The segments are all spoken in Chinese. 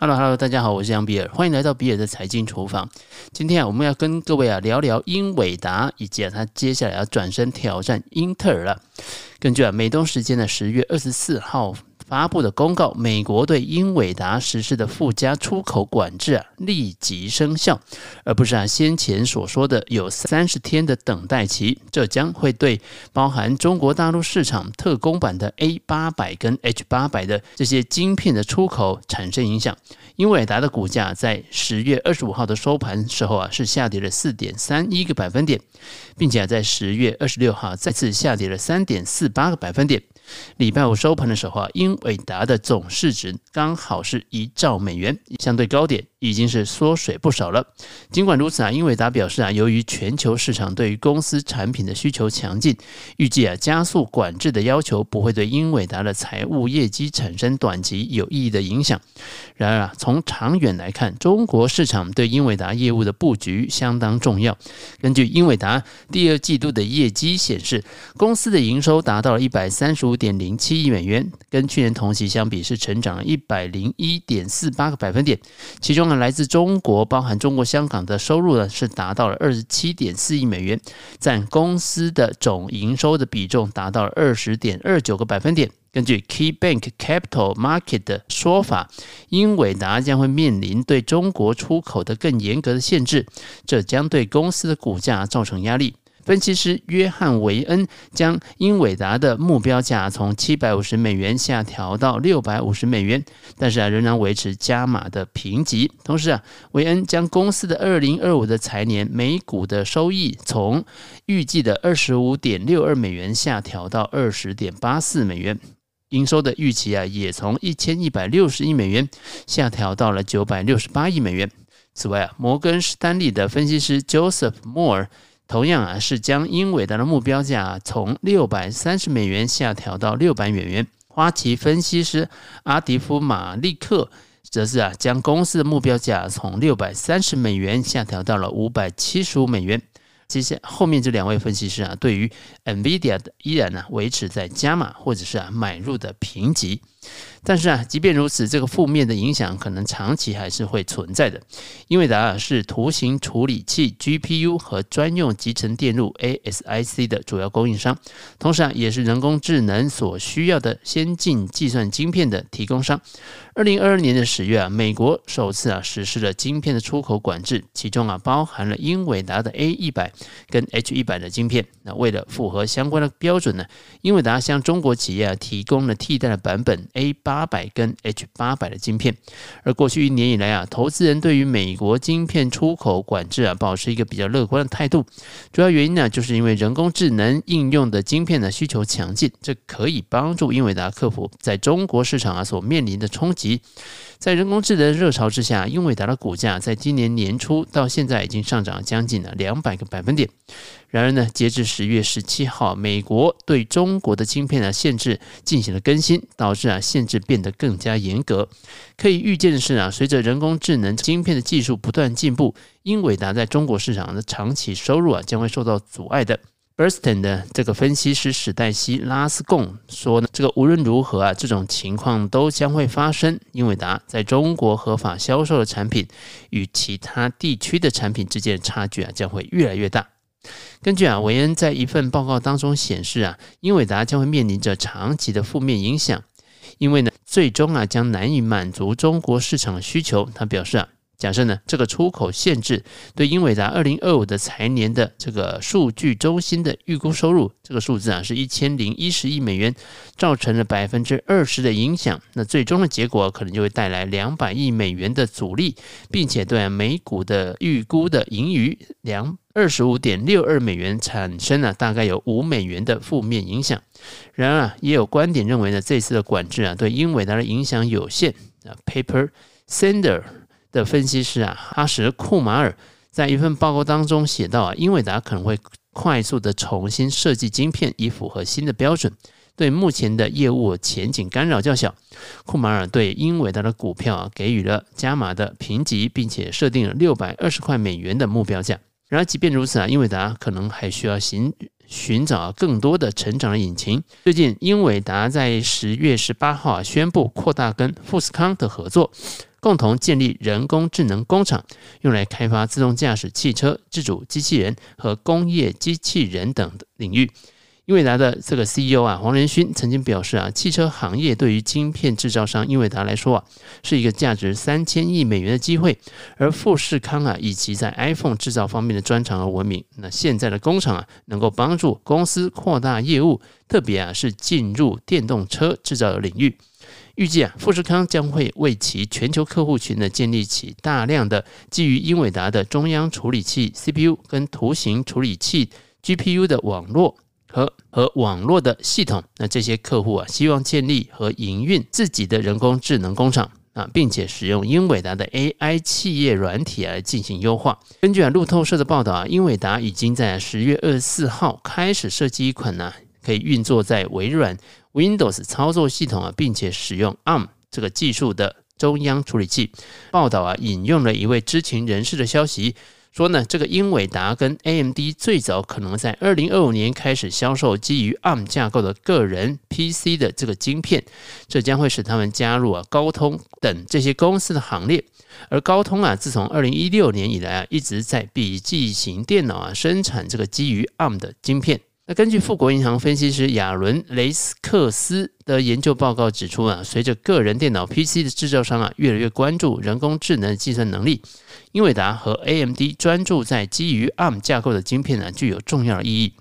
Hello，Hello，大家好，我是杨比尔，欢迎来到比尔的财经厨房。今天啊，我们要跟各位啊聊聊英伟达以及啊他接下来要转身挑战英特尔了。根据啊美东时间的十月二十四号。发布的公告，美国对英伟达实施的附加出口管制啊立即生效，而不是啊先前所说的有三十天的等待期。这将会对包含中国大陆市场特供版的 A 八百跟 H 八百的这些晶片的出口产生影响。英伟达的股价在十月二十五号的收盘时候啊是下跌了四点三一个百分点，并且在十月二十六号再次下跌了三点四八个百分点。礼拜五收盘的时候啊，英伟达的总市值刚好是一兆美元，相对高点。已经是缩水不少了。尽管如此啊，英伟达表示啊，由于全球市场对于公司产品的需求强劲，预计啊加速管制的要求不会对英伟达的财务业绩产生短期有意义的影响。然而啊，从长远来看，中国市场对英伟达业务的布局相当重要。根据英伟达第二季度的业绩显示，公司的营收达到了一百三十五点零七亿美元，跟去年同期相比是成长了一百零一点四八个百分点，其中。呢来自中国，包含中国香港的收入呢，是达到了二十七点四亿美元，占公司的总营收的比重达到了二十点二九个百分点。根据 KeyBank Capital Market 的说法，英伟达将会面临对中国出口的更严格的限制，这将对公司的股价造成压力。分析师约翰·维恩将英伟达的目标价从七百五十美元下调到六百五十美元，但是啊，仍然维持加码的评级。同时啊，维恩将公司的二零二五的财年每股的收益从预计的二十五点六二美元下调到二十点八四美元，营收的预期啊，也从一千一百六十亿美元下调到了九百六十八亿美元。此外啊，摩根士丹利的分析师 Joseph Moore。同样啊，是将英伟达的目标价从六百三十美元下调到六百美元。花旗分析师阿迪夫马利克则是啊，将公司的目标价从六百三十美元下调到了五百七十五美元。接下后面这两位分析师啊，对于 NVIDIA 的依然呢、维持在加码或者是啊买入的评级。但是啊，即便如此，这个负面的影响可能长期还是会存在的。英伟达啊是图形处理器 GPU 和专用集成电路 ASIC 的主要供应商，同时啊也是人工智能所需要的先进计算晶片的提供商。二零二二年的十月啊，美国首次啊实施了晶片的出口管制，其中啊包含了英伟达的 A 一百跟 H 一百的晶片。那为了符合相关的标准呢，英伟达向中国企业啊提供了替代的版本 A 八。百跟 H 八百的晶片，而过去一年以来啊，投资人对于美国晶片出口管制啊，保持一个比较乐观的态度。主要原因呢，就是因为人工智能应用的晶片的需求强劲，这可以帮助英伟达克服在中国市场啊所面临的冲击。在人工智能热潮之下，英伟达的股价在今年年初到现在已经上涨将近了两百个百分点。然而呢，截至十月十七号，美国对中国的晶片的限制进行了更新，导致啊限制变得更加严格。可以预见的是啊，随着人工智能晶片的技术不断进步，英伟达在中国市场的长期收入啊将会受到阻碍的。Bernstein 的这个分析师史黛西拉斯贡说呢，这个无论如何啊，这种情况都将会发生。英伟达在中国合法销售的产品与其他地区的产品之间的差距啊，将会越来越大。根据啊，韦恩在一份报告当中显示啊，英伟达将会面临着长期的负面影响，因为呢，最终啊将难以满足中国市场的需求。他表示啊。假设呢，这个出口限制对英伟达二零二五的财年的这个数据中心的预估收入，这个数字啊是一千零一十亿美元，造成了百分之二十的影响。那最终的结果可能就会带来两百亿美元的阻力，并且对美股的预估的盈余两二十五点六二美元产生了大概有五美元的负面影响。然而啊，也有观点认为呢，这次的管制啊对英伟达的影响有限啊。Paper Sender 的分析师啊，阿什库马尔在一份报告当中写道啊，英伟达可能会快速的重新设计晶片，以符合新的标准，对目前的业务前景干扰较小。库马尔对英伟达的股票啊给予了加码的评级，并且设定了六百二十块美元的目标价。然而，即便如此啊，英伟达可能还需要寻寻找更多的成长的引擎。最近，英伟达在十月十八号啊宣布扩大跟富士康的合作。共同建立人工智能工厂，用来开发自动驾驶汽车、自主机器人和工业机器人等领域。英伟达的这个 CEO 啊，黄仁勋曾经表示啊，汽车行业对于晶片制造商英伟达来说啊，是一个价值三千亿美元的机会。而富士康啊，以其在 iPhone 制造方面的专长而闻名。那现在的工厂啊，能够帮助公司扩大业务，特别啊是进入电动车制造的领域。预计啊，富士康将会为其全球客户群呢建立起大量的基于英伟达的中央处理器 CPU 跟图形处理器 GPU 的网络。和和网络的系统，那这些客户啊，希望建立和营运自己的人工智能工厂啊，并且使用英伟达的 AI 企业软体来进行优化。根据啊路透社的报道啊，英伟达已经在十月二十四号开始设计一款呢、可以运作在微软 Windows 操作系统啊，并且使用 ARM 这个技术的中央处理器。报道啊，引用了一位知情人士的消息。说呢，这个英伟达跟 AMD 最早可能在二零二五年开始销售基于 ARM 架构的个人 PC 的这个晶片，这将会使他们加入啊高通等这些公司的行列。而高通啊，自从二零一六年以来啊，一直在笔记型电脑啊生产这个基于 ARM 的晶片。那根据富国银行分析师亚伦雷斯克斯的研究报告指出啊，随着个人电脑 PC 的制造商啊越来越关注人工智能的计算能力，英伟达和 AMD 专注在基于 ARM 架构的晶片呢具有重要意义。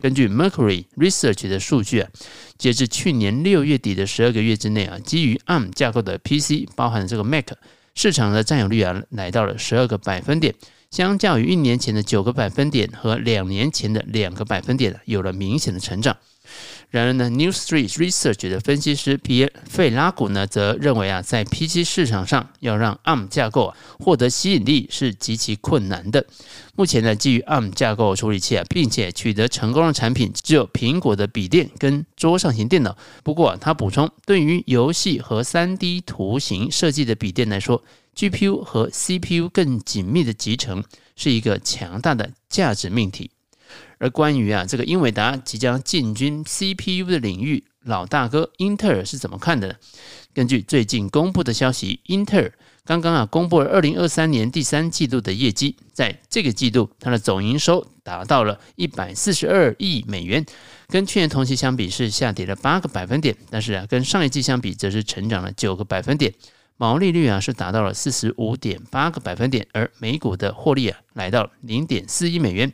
根据 Mercury Research 的数据啊，截至去年六月底的十二个月之内啊，基于 ARM 架构的 PC，包含这个 Mac 市场的占有率啊来到了十二个百分点。相较于一年前的九个百分点和两年前的两个百分点，有了明显的成长。然而呢，New Street Research 的分析师皮耶费拉古呢，则认为啊，在 PC 市场上要让 ARM 架构啊获得吸引力是极其困难的。目前呢，基于 ARM 架构处理器啊，并且取得成功的产品只有苹果的笔电跟桌上型电脑。不过啊，他补充，对于游戏和 3D 图形设计的笔电来说，GPU 和 CPU 更紧密的集成是一个强大的价值命题。而关于啊这个英伟达即将进军 CPU 的领域，老大哥英特尔是怎么看的呢？根据最近公布的消息，英特尔刚刚啊公布了二零二三年第三季度的业绩，在这个季度，它的总营收达到了一百四十二亿美元，跟去年同期相比是下跌了八个百分点，但是啊跟上一季相比则是成长了九个百分点，毛利率啊是达到了四十五点八个百分点，而每股的获利啊来到零点四亿美元。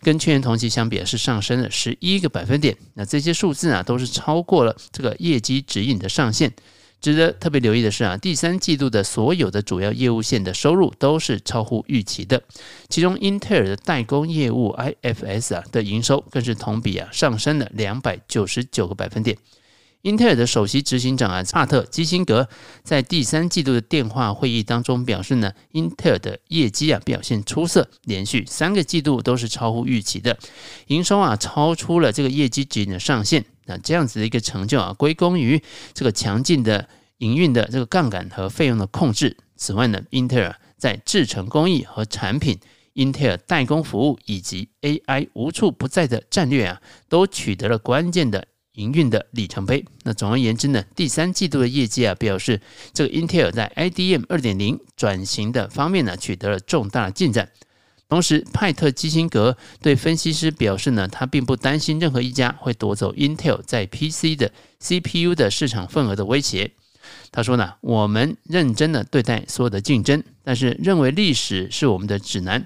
跟去年同期相比啊是上升了十一个百分点。那这些数字啊，都是超过了这个业绩指引的上限。值得特别留意的是啊，第三季度的所有的主要业务线的收入都是超乎预期的。其中，英特尔的代工业务 IFS 啊的营收更是同比啊上升了两百九十九个百分点。英特尔的首席执行长啊，帕特基辛格在第三季度的电话会议当中表示呢，英特尔的业绩啊表现出色，连续三个季度都是超乎预期的，营收啊超出了这个业绩指引的上限。那这样子的一个成就啊，归功于这个强劲的营运的这个杠杆和费用的控制。此外呢，英特尔在制程工艺和产品、英特尔代工服务以及 AI 无处不在的战略啊，都取得了关键的。营运的里程碑。那总而言之呢，第三季度的业绩啊，表示这个英特尔在 IDM 二点零转型的方面呢，取得了重大的进展。同时，派特基辛格对分析师表示呢，他并不担心任何一家会夺走 Intel 在 PC 的 CPU 的市场份额的威胁。他说呢，我们认真的对待所有的竞争，但是认为历史是我们的指南。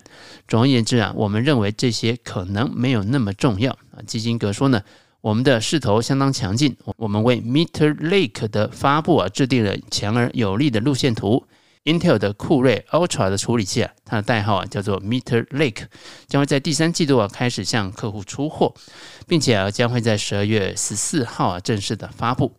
总而言之啊，我们认为这些可能没有那么重要啊。基辛格说呢。我们的势头相当强劲，我们为 Meter Lake 的发布啊制定了强而有力的路线图。Intel 的酷睿 Ultra 的处理器啊，它的代号啊叫做 Meter Lake，将会在第三季度啊开始向客户出货，并且啊将会在十二月十四号啊正式的发布。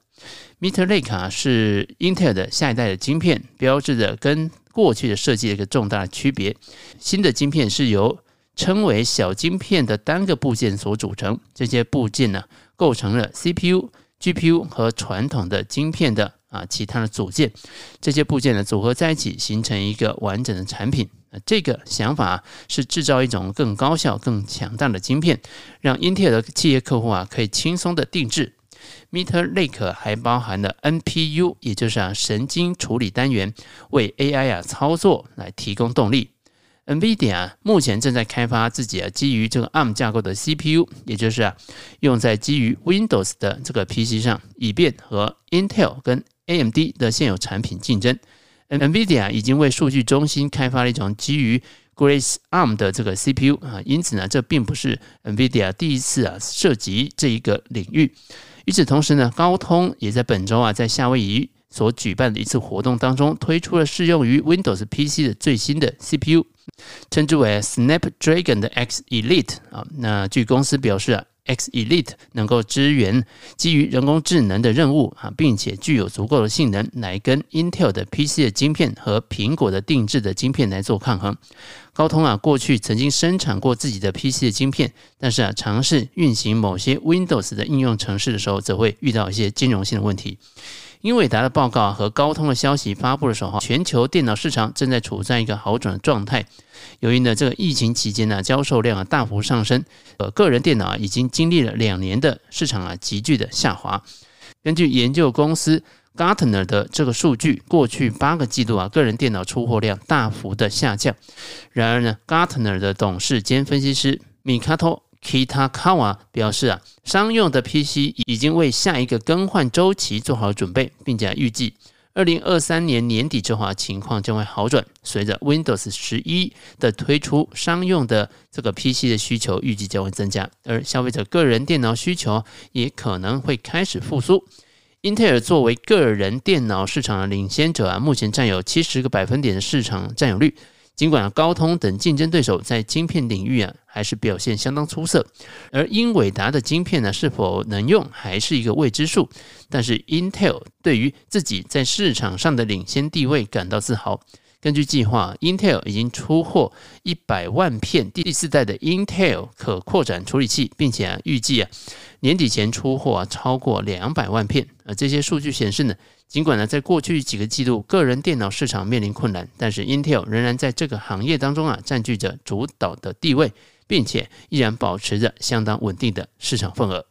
Meter Lake 啊是 Intel 的下一代的晶片，标志着跟过去的设计的一个重大的区别。新的晶片是由称为小晶片的单个部件所组成，这些部件呢，构成了 CPU、GPU 和传统的晶片的啊其他的组件。这些部件呢，组合在一起，形成一个完整的产品。啊，这个想法是制造一种更高效、更强大的晶片，让英特尔的企业客户啊可以轻松的定制。Meter Lake 还包含了 NPU，也就是啊神经处理单元，为 AI 啊操作来提供动力。NVIDIA 目前正在开发自己啊基于这个 ARM 架构的 CPU，也就是啊用在基于 Windows 的这个 PC 上，以便和 Intel 跟 AMD 的现有产品竞争。NVIDIA 已经为数据中心开发了一种基于 Grace ARM 的这个 CPU 啊，因此呢，这并不是 NVIDIA 第一次啊涉及这一个领域。与此同时呢，高通也在本周啊，在夏威夷所举办的一次活动当中，推出了适用于 Windows PC 的最新的 CPU，称之为 Snapdragon 的 X Elite 啊。那据公司表示啊。X Elite 能够支援基于人工智能的任务啊，并且具有足够的性能来跟 Intel 的 PC 的晶片和苹果的定制的晶片来做抗衡。高通啊，过去曾经生产过自己的 PC 的晶片，但是啊，尝试运行某些 Windows 的应用程式的时候，则会遇到一些兼容性的问题。英伟达的报告和高通的消息发布的时候，全球电脑市场正在处在一个好转的状态。由于呢，这个疫情期间呢，销售量啊大幅上升，呃，个人电脑啊已经经历了两年的市场啊急剧的下滑。根据研究公司 Gartner 的这个数据，过去八个季度啊，个人电脑出货量大幅的下降。然而呢，Gartner 的董事兼分析师米卡托。Kitakawa 表示啊，商用的 PC 已经为下一个更换周期做好准备，并且预计二零二三年年底之后啊，情况将会好转。随着 Windows 十一的推出，商用的这个 PC 的需求预计将会增加，而消费者个人电脑需求也可能会开始复苏。英特尔作为个人电脑市场的领先者啊，目前占有七十个百分点的市场占有率。尽管高通等竞争对手在芯片领域啊还是表现相当出色，而英伟达的芯片呢是否能用还是一个未知数。但是 Intel 对于自己在市场上的领先地位感到自豪。根据计划，Intel 已经出货一百万片第四代的 Intel 可扩展处理器，并且啊预计啊年底前出货啊超过两百万片。而这些数据显示呢，尽管呢在过去几个季度个人电脑市场面临困难，但是 Intel 仍然在这个行业当中啊占据着主导的地位，并且依然保持着相当稳定的市场份额。